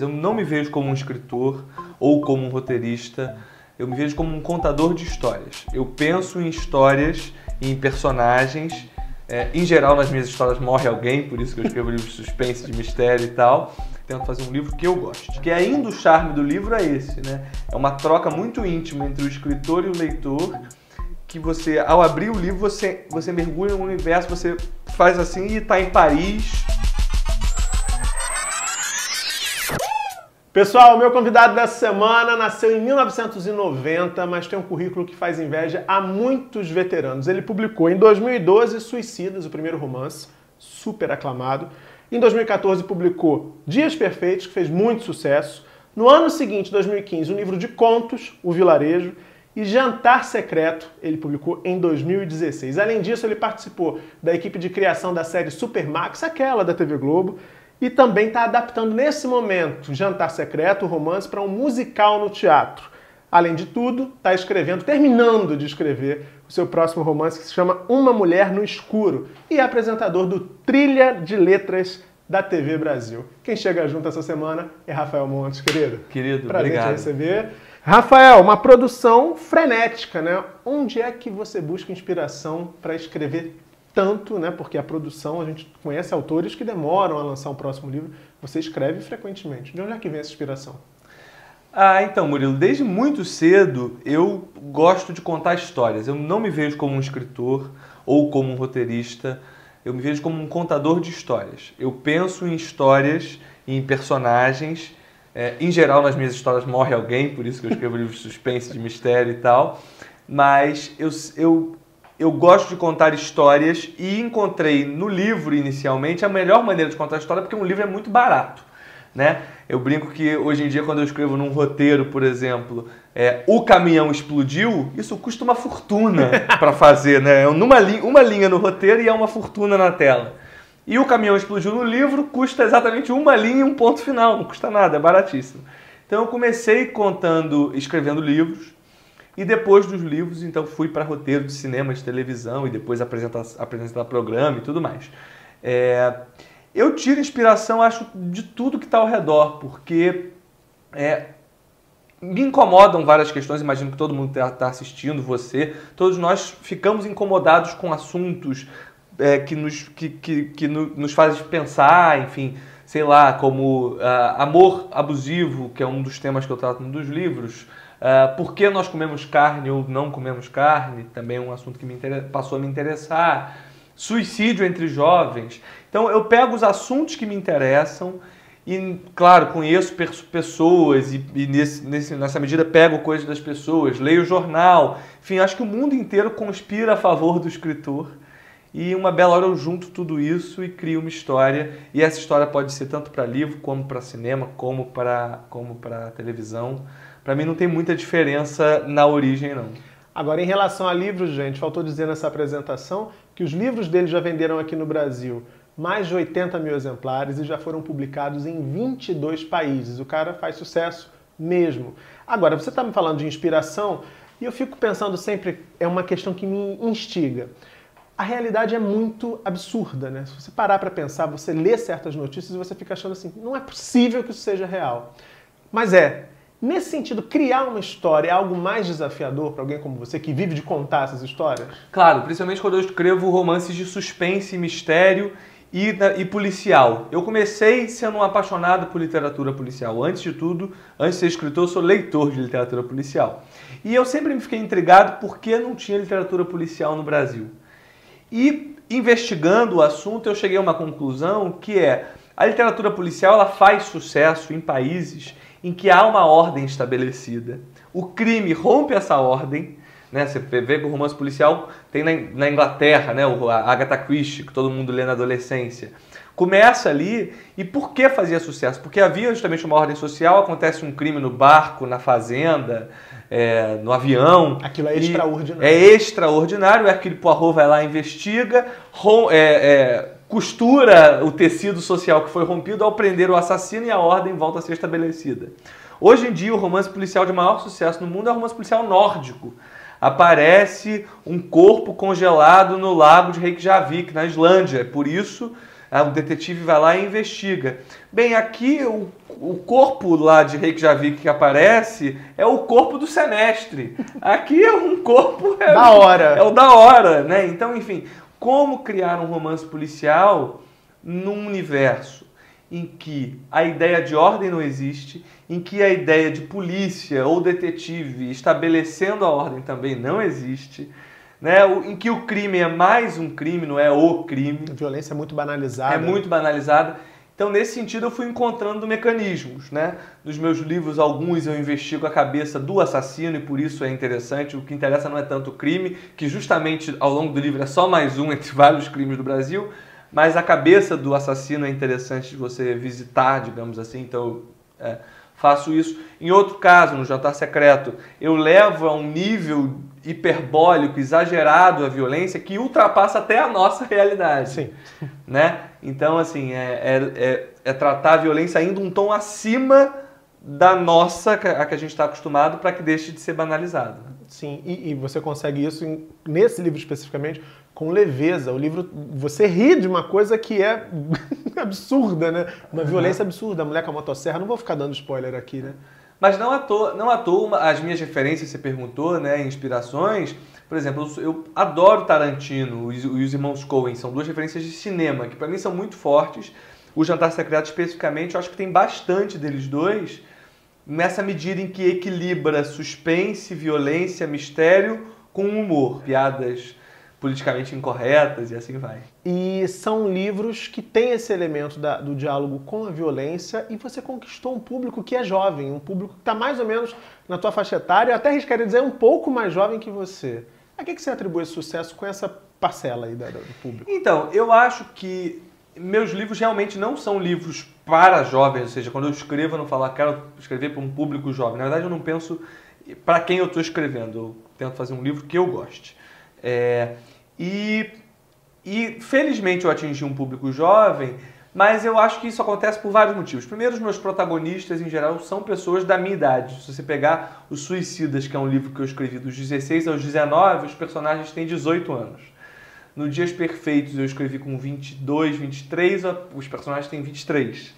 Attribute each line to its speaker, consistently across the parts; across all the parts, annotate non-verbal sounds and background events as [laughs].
Speaker 1: Eu não me vejo como um escritor ou como um roteirista, eu me vejo como um contador de histórias. Eu penso em histórias, em personagens. É, em geral, nas minhas histórias morre alguém, por isso que eu escrevo livros de suspense, de mistério e tal. Tento fazer um livro que eu goste. Que ainda o charme do livro é esse, né? É uma troca muito íntima entre o escritor e o leitor, que você, ao abrir o livro, você, você mergulha no universo, você faz assim e está em Paris
Speaker 2: Pessoal, o meu convidado dessa semana nasceu em 1990, mas tem um currículo que faz inveja a muitos veteranos. Ele publicou em 2012 Suicidas, o primeiro romance, super aclamado. Em 2014 publicou Dias Perfeitos, que fez muito sucesso. No ano seguinte, 2015, um livro de contos, O Vilarejo, e Jantar Secreto, ele publicou em 2016. Além disso, ele participou da equipe de criação da série Supermax, aquela da TV Globo, e também está adaptando nesse momento Jantar Secreto, o romance, para um musical no teatro. Além de tudo, está escrevendo, terminando de escrever o seu próximo romance que se chama Uma Mulher no Escuro e é apresentador do Trilha de Letras da TV Brasil. Quem chega junto essa semana é Rafael Montes, querido.
Speaker 1: Querido,
Speaker 2: Prazer
Speaker 1: obrigado.
Speaker 2: te receber. Rafael, uma produção frenética, né? Onde é que você busca inspiração para escrever tanto, né? Porque a produção, a gente conhece autores que demoram a lançar um próximo livro. Você escreve frequentemente. De onde é que vem essa inspiração?
Speaker 1: Ah, então, Murilo, desde muito cedo eu gosto de contar histórias. Eu não me vejo como um escritor ou como um roteirista. Eu me vejo como um contador de histórias. Eu penso em histórias, em personagens. É, em geral, nas minhas histórias morre alguém, por isso que eu escrevo [laughs] livros de suspense, de mistério e tal. Mas eu, eu eu gosto de contar histórias e encontrei no livro inicialmente a melhor maneira de contar história porque um livro é muito barato. Né? Eu brinco que hoje em dia, quando eu escrevo num roteiro, por exemplo, é, o caminhão explodiu, isso custa uma fortuna [laughs] para fazer, né? É numa li uma linha no roteiro e é uma fortuna na tela. E o caminhão explodiu no livro custa exatamente uma linha e um ponto final, não custa nada, é baratíssimo. Então eu comecei contando, escrevendo livros, e depois dos livros, então, fui para roteiro de cinema, de televisão e depois apresentar, apresentar programa e tudo mais. É, eu tiro inspiração, acho, de tudo que está ao redor, porque é, me incomodam várias questões, imagino que todo mundo está tá assistindo, você, todos nós ficamos incomodados com assuntos é, que, nos, que, que, que nos fazem pensar, enfim, sei lá, como uh, amor abusivo, que é um dos temas que eu trato nos livros, Uh, por que nós comemos carne ou não comemos carne? Também é um assunto que me passou a me interessar. Suicídio entre jovens. Então eu pego os assuntos que me interessam e, claro, conheço pessoas e, e nesse, nesse, nessa medida pego coisas das pessoas, leio jornal. Enfim, acho que o mundo inteiro conspira a favor do escritor. E uma bela hora eu junto tudo isso e crio uma história. E essa história pode ser tanto para livro, como para cinema, como para como televisão para mim não tem muita diferença na origem, não.
Speaker 2: Agora, em relação a livros, gente, faltou dizer nessa apresentação que os livros dele já venderam aqui no Brasil mais de 80 mil exemplares e já foram publicados em 22 países. O cara faz sucesso mesmo. Agora, você está me falando de inspiração e eu fico pensando sempre, é uma questão que me instiga. A realidade é muito absurda, né? Se você parar para pensar, você lê certas notícias e você fica achando assim, não é possível que isso seja real. Mas é, Nesse sentido, criar uma história é algo mais desafiador para alguém como você que vive de contar essas histórias?
Speaker 1: Claro, principalmente quando eu escrevo romances de suspense, mistério e, e, policial. Eu comecei sendo um apaixonado por literatura policial. Antes de tudo, antes de ser escritor, eu sou leitor de literatura policial. E eu sempre me fiquei intrigado por que não tinha literatura policial no Brasil. E investigando o assunto, eu cheguei a uma conclusão que é a literatura policial ela faz sucesso em países em que há uma ordem estabelecida. O crime rompe essa ordem. Né? Você vê que o romance policial tem na Inglaterra, né? a Agatha Christie, que todo mundo lê na adolescência. Começa ali, e por que fazia sucesso? Porque havia justamente uma ordem social, acontece um crime no barco, na fazenda, é, no avião.
Speaker 2: Aquilo é extraordinário.
Speaker 1: É extraordinário, é aquele Poirot vai lá, investiga, rom, é, é, costura o tecido social que foi rompido ao prender o assassino e a ordem volta a ser estabelecida. Hoje em dia, o romance policial de maior sucesso no mundo é o romance policial nórdico. Aparece um corpo congelado no lago de Reykjavik, na Islândia. Por isso, Ah, o detetive vai lá e investiga. Bem, aqui o, o corpo lá de Reykjavik que aparece é o corpo do semestre. Aqui é um corpo... É,
Speaker 2: da hora.
Speaker 1: É o da hora, né? Então, enfim, como criar um romance policial num universo em que a ideia de ordem não existe, em que a ideia de polícia ou detetive estabelecendo a ordem também não existe, né? em que o crime é mais um crime, não é o crime.
Speaker 2: A violência é muito banalizada.
Speaker 1: É muito banalizada. Então, nesse sentido, eu fui encontrando mecanismos. Né? Nos meus livros, alguns eu investigo a cabeça do assassino e por isso é interessante. O que interessa não é tanto o crime, que justamente ao longo do livro é só mais um entre vários crimes do Brasil, mas a cabeça do assassino é interessante de você visitar, digamos assim. Então, é, faço isso. Em outro caso, no Jantar Secreto, eu levo a um nível hiperbólico, exagerado a violência que ultrapassa até a nossa [laughs] realidade.
Speaker 2: Sim.
Speaker 1: Né? Então, assim, é, é, é, é tratar a violência ainda um tom acima da nossa, a que a gente está acostumado, para que deixe de ser banalizado.
Speaker 2: Sim, e, e você consegue isso em, nesse livro especificamente com leveza. O livro, você ri de uma coisa que é [laughs] absurda, né? Uma violência absurda. A mulher com a motosserra, não vou ficar dando spoiler aqui, né?
Speaker 1: Mas não à toa, não à toa as minhas referências, você perguntou, né, inspirações. Por exemplo, eu, eu adoro Tarantino e os irmãos Coen, são duas referências de cinema que para mim são muito fortes. O Jantar Secreto especificamente, eu acho que tem bastante deles dois, nessa medida em que equilibra suspense, violência, mistério com humor, piadas politicamente incorretas e assim vai.
Speaker 2: E são livros que têm esse elemento da, do diálogo com a violência e você conquistou um público que é jovem, um público que está mais ou menos na tua faixa etária, eu até arriscaria dizer um pouco mais jovem que você. A que, que você atribui esse sucesso com essa parcela aí da, do público?
Speaker 1: Então, eu acho que meus livros realmente não são livros para jovens, ou seja, quando eu escrevo eu não falo, ah, quero escrever para um público jovem. Na verdade, eu não penso para quem eu estou escrevendo, eu tento fazer um livro que eu goste. É, e, e felizmente eu atingi um público jovem, mas eu acho que isso acontece por vários motivos. Primeiro, os meus protagonistas, em geral, são pessoas da minha idade. Se você pegar Os Suicidas, que é um livro que eu escrevi dos 16 aos 19, os personagens têm 18 anos. No Dias Perfeitos, eu escrevi com 22, 23, os personagens têm 23.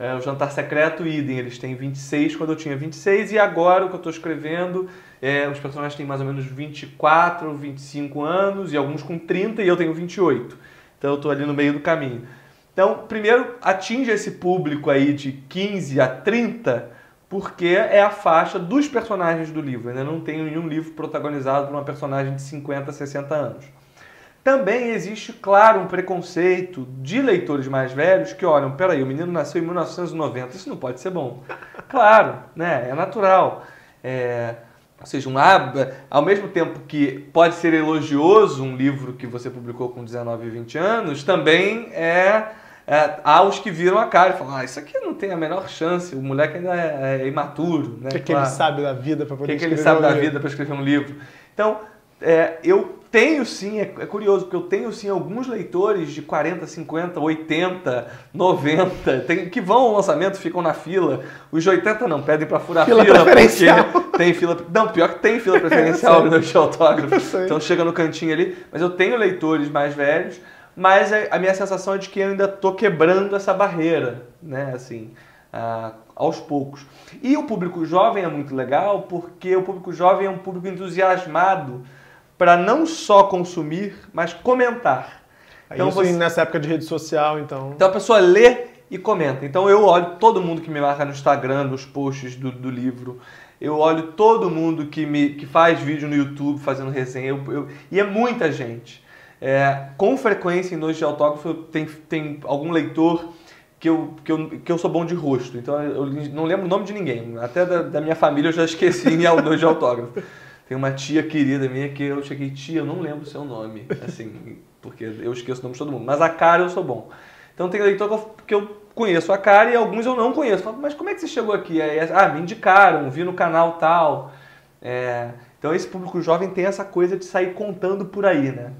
Speaker 1: É, o Jantar Secreto, idem, eles têm 26 quando eu tinha 26, e agora o que eu estou escrevendo é, os personagens têm mais ou menos 24, 25 anos, e alguns com 30, e eu tenho 28. Então eu estou ali no meio do caminho. Então, primeiro, atinge esse público aí de 15 a 30, porque é a faixa dos personagens do livro. Ainda não tenho nenhum livro protagonizado por uma personagem de 50, 60 anos. Também existe, claro, um preconceito de leitores mais velhos que olham, peraí, o menino nasceu em 1990, isso não pode ser bom. Claro, né? É natural. É, ou seja, um, ao mesmo tempo que pode ser elogioso um livro que você publicou com 19 e 20 anos, também é, é há os que viram a cara e falam, ah, isso aqui não tem a menor chance, o moleque ainda é, é imaturo.
Speaker 2: Né? O que, claro. que ele sabe da vida para poder
Speaker 1: O que, que ele sabe um da vida para escrever um livro? Então, é, eu tenho sim, é, é, curioso, porque eu tenho sim alguns leitores de 40, 50, 80, 90, tem, que vão ao lançamento, ficam na fila. Os de 80 não, pedem para furar
Speaker 2: fila,
Speaker 1: fila
Speaker 2: preferencial.
Speaker 1: porque [laughs] tem fila. Não, pior que tem fila [laughs] preferencial no de autógrafo. Então chega no cantinho ali. Mas eu tenho leitores mais velhos, mas a minha sensação é de que eu ainda estou quebrando essa barreira, né? Assim, ah, aos poucos. E o público jovem é muito legal, porque o público jovem é um público entusiasmado para não só consumir, mas comentar.
Speaker 2: Então, Isso você... nessa época de rede social, então.
Speaker 1: Então a pessoa lê e comenta. Então eu olho todo mundo que me marca no Instagram, nos posts do, do livro. Eu olho todo mundo que, me, que faz vídeo no YouTube fazendo resenha. Eu, eu, e é muita gente. É, com frequência em Noite de Autógrafo tem, tem algum leitor que eu, que, eu, que eu sou bom de rosto. Então eu não lembro o nome de ninguém. Até da, da minha família eu já esqueci em [laughs] Noite de Autógrafo. Tem uma tia querida minha que eu cheguei, tia, eu não lembro o seu nome, assim, porque eu esqueço o nome de todo mundo, mas a cara eu sou bom. Então tem leitor que eu, que eu conheço a cara e alguns eu não conheço. Falo, mas como é que você chegou aqui? Aí, ah, me indicaram, vi no canal tal. É, então esse público jovem tem essa coisa de sair contando por aí, né?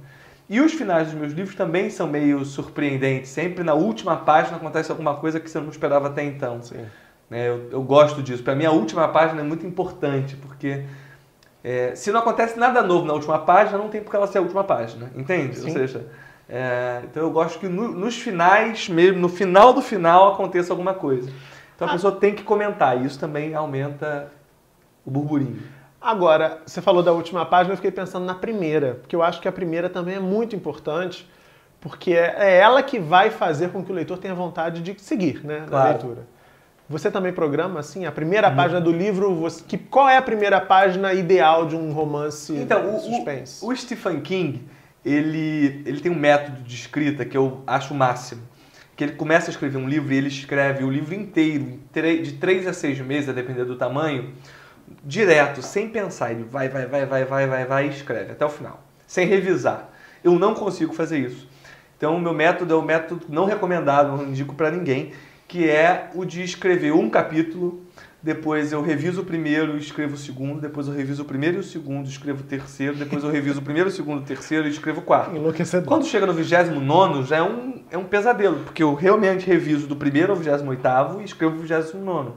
Speaker 1: E os finais dos meus livros também são meio surpreendentes. Sempre na última página acontece alguma coisa que você não esperava até então.
Speaker 2: Sim.
Speaker 1: É, eu, eu gosto disso. Para mim, a última página é muito importante, porque é, se não acontece nada novo na última página, não tem porque ela ser a última página, entende? Sim. Ou seja, É, então eu gosto que no, nos finais, mesmo no final do final, aconteça alguma coisa. Então a ah. pessoa tem que comentar, e isso também aumenta o burburinho.
Speaker 2: Agora, você falou da última página, eu fiquei pensando na primeira, porque eu acho que a primeira também é muito importante, porque é, é ela que vai fazer com que o leitor tenha vontade de seguir né,
Speaker 1: claro.
Speaker 2: na leitura. Você também programa assim a primeira uhum. página do livro? Você, que, qual é a primeira página ideal de um romance
Speaker 1: então, suspense? O, o Stephen King ele, ele tem um método de escrita que eu acho o máximo. Que ele começa a escrever um livro e ele escreve o livro inteiro, de três a seis meses, a depender do tamanho, direto, sem pensar. Ele vai, vai, vai, vai, vai, vai, vai e escreve até o final, sem revisar. Eu não consigo fazer isso. Então, o meu método é o método não recomendado, não indico para ninguém, que é o de escrever um capítulo depois eu reviso o primeiro e escrevo o segundo, depois eu reviso o primeiro e o segundo, escrevo o terceiro, depois eu reviso o primeiro, o segundo, o terceiro e escrevo o quarto.
Speaker 2: Enlouquecedor.
Speaker 1: Quando chega no 29 já é um, é um pesadelo, porque eu realmente reviso do primeiro ao 28 e escrevo o 29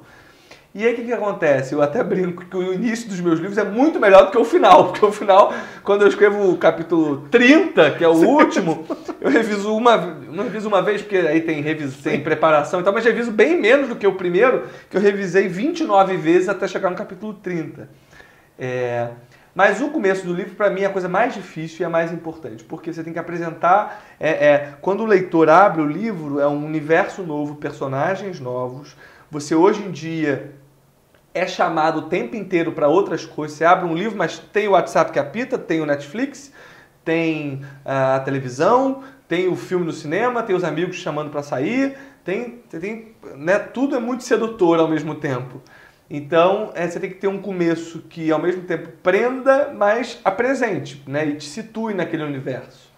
Speaker 1: e aí o que, que acontece? Eu até brinco que o início dos meus livros é muito melhor do que o final, porque o final, quando eu escrevo o capítulo 30, que é o último, eu reviso uma, não reviso uma vez, porque aí tem, reviso, tem preparação e tal, mas reviso bem menos do que o primeiro, que eu revisei 29 vezes até chegar no capítulo 30. É, mas o começo do livro, para mim, é a coisa mais difícil e a mais importante, porque você tem que apresentar. É, é, quando o leitor abre o livro, é um universo novo, personagens novos. Você hoje em dia é chamado o tempo inteiro para outras coisas. Você abre um livro, mas tem o WhatsApp que apita, tem o Netflix, tem ah, a televisão, tem o filme no cinema, tem os amigos chamando para sair, tem, tem né, tudo é muito sedutor ao mesmo tempo. Então, é, você tem que ter um começo que ao mesmo tempo prenda, mas apresente, né, e te situe naquele universo.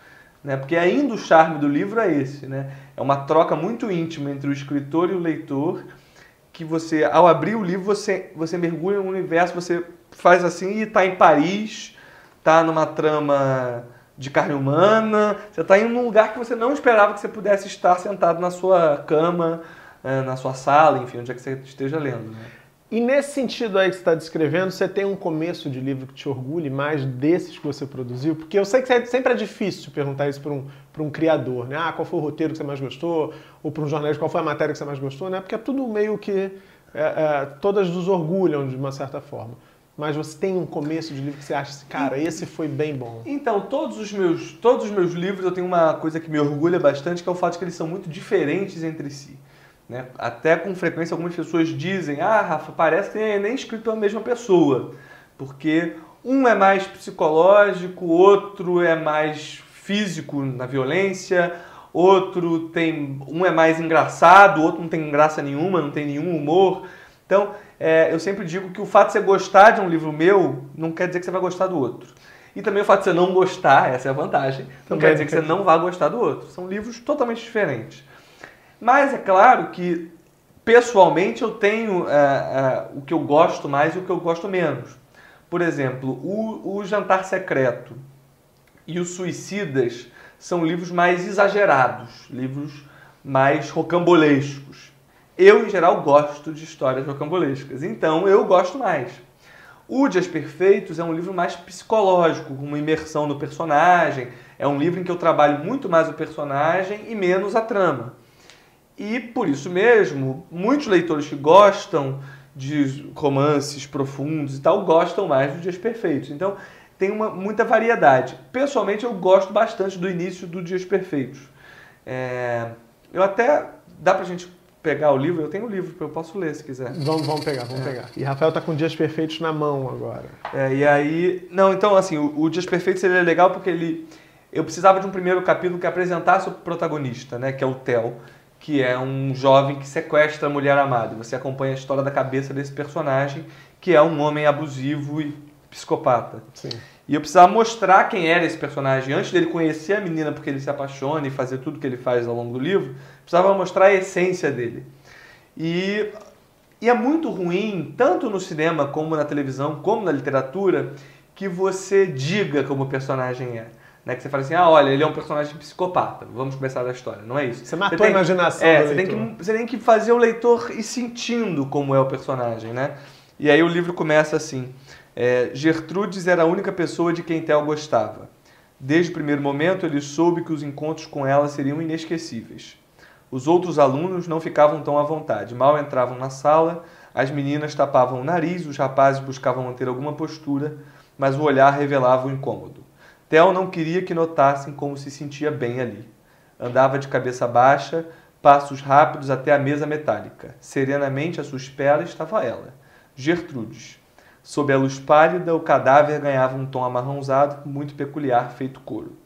Speaker 1: Né? Porque ainda o charme do livro é esse, né? É uma troca muito íntima entre o escritor e o leitor que você, ao abrir o livro, você, você mergulha no universo, você faz assim e está em Paris, está numa trama de carne humana, você está em um lugar que você não esperava que você pudesse estar sentado na sua cama, eh, na sua sala, enfim, onde é que você esteja lendo. Né?
Speaker 2: E nesse sentido aí que você está descrevendo, você tem um começo de livro que te orgulhe mais desses que você produziu? Porque eu sei que sempre é difícil perguntar isso para um, um criador, né? Ah, qual foi o roteiro que você mais gostou? Ou para um jornalista, qual foi a matéria que você mais gostou, né? Porque é tudo meio que... É, é, todas nos orgulham de uma certa forma. Mas você tem um começo de livro que você acha assim, cara, esse foi bem bom.
Speaker 1: Então, todos os meus, todos os meus livros eu tenho uma coisa que me orgulha bastante, que é o fato de que eles são muito diferentes entre si. Né? Até com frequência algumas pessoas dizem, ah, Rafa, parece que é nem escrito pela mesma pessoa, porque um é mais psicológico, outro é mais físico na violência, outro tem um é mais engraçado, outro não tem graça nenhuma, não tem nenhum humor. Então, é, eu sempre digo que o fato de você gostar de um livro meu não quer dizer que você vai gostar do outro. E também o fato de você não gostar, essa é a vantagem, não quer dizer que você não vai gostar do outro. São livros totalmente diferentes. Mas é claro que, pessoalmente, eu tenho é, é, o que eu gosto mais e o que eu gosto menos. Por exemplo, o, o Jantar Secreto e Os Suicidas são livros mais exagerados, livros mais rocambolescos. Eu, em geral, gosto de histórias rocambolescas, então eu gosto mais. O Dias Perfeitos é um livro mais psicológico, com uma imersão no personagem. É um livro em que eu trabalho muito mais o personagem e menos a trama. E por isso mesmo, muitos leitores que gostam de romances profundos e tal, gostam mais dos Dias Perfeitos. Então, tem uma, muita variedade. Pessoalmente, eu gosto bastante do início do Dias Perfeitos. É, eu até. Dá pra gente pegar o livro? Eu tenho o livro, eu posso ler se quiser.
Speaker 2: Vamos, vamos pegar, vamos é. pegar. E Rafael tá com Dias Perfeitos na mão agora.
Speaker 1: É, e aí. Não, então, assim, o, o Dias Perfeitos ele é legal porque ele. Eu precisava de um primeiro capítulo que apresentasse o protagonista, né? Que é o Theo que é um jovem que sequestra a mulher amada. Você acompanha a história da cabeça desse personagem, que é um homem abusivo e psicopata.
Speaker 2: Sim.
Speaker 1: E eu precisava mostrar quem era esse personagem antes dele conhecer a menina porque ele se apaixona e fazer tudo que ele faz ao longo do livro. Precisava mostrar a essência dele. E, e é muito ruim, tanto no cinema como na televisão, como na literatura, que você diga como o personagem é. Né? Que você fala assim, ah, olha, ele é um personagem psicopata, vamos começar da história. Não é isso.
Speaker 2: Você matou você tem, a imaginação
Speaker 1: é, você tem, que, você tem que fazer o leitor ir sentindo como é o personagem, né? E aí o livro começa assim, é, Gertrudes era a única pessoa de quem Theo gostava. Desde o primeiro momento, ele soube que os encontros com ela seriam inesquecíveis. Os outros alunos não ficavam tão à vontade. Mal entravam na sala, as meninas tapavam o nariz, os rapazes buscavam manter alguma postura, mas o olhar revelava o incômodo. Theo não queria que notassem como se sentia bem ali. Andava de cabeça baixa, passos rápidos até a mesa metálica. Serenamente à sua espera estava ela, Gertrudes. Sob a luz pálida, o cadáver ganhava um tom amarronzado muito peculiar, feito couro.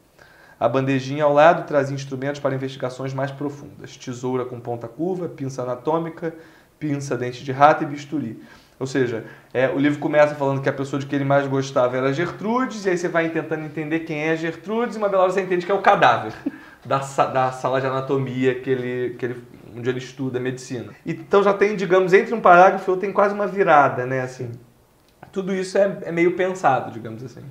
Speaker 1: A bandejinha ao lado trazia instrumentos para investigações mais profundas: tesoura com ponta curva, pinça anatômica, pinça dente de rato e bisturi. Ou seja, é, o livro começa falando que a pessoa de que ele mais gostava era Gertrudes, e aí você vai tentando entender quem é Gertrudes, e uma bela hora você entende que é o cadáver da, da sala de anatomia que ele, que ele, onde ele estuda medicina. Então já tem, digamos, entre um parágrafo e outro tem quase uma virada, né? Assim, tudo isso é, é meio pensado, digamos assim.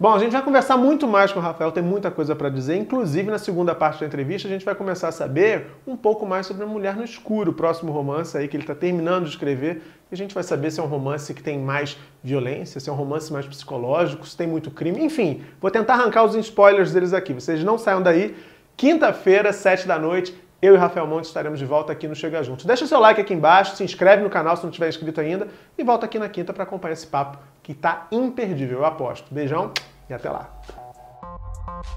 Speaker 2: Bom, a gente vai conversar muito mais com o Rafael, tem muita coisa para dizer. Inclusive, na segunda parte da entrevista, a gente vai começar a saber um pouco mais sobre a Mulher no Escuro, o próximo romance aí que ele está terminando de escrever. E a gente vai saber se é um romance que tem mais violência, se é um romance mais psicológico, se tem muito crime. Enfim, vou tentar arrancar os spoilers deles aqui. Vocês não saiam daí. Quinta-feira, sete da noite, eu e Rafael Monte estaremos de volta aqui no Chega Juntos. Deixa seu like aqui embaixo, se inscreve no canal se não tiver inscrito ainda e volta aqui na quinta para acompanhar esse papo que tá imperdível, eu aposto. Beijão e até lá. you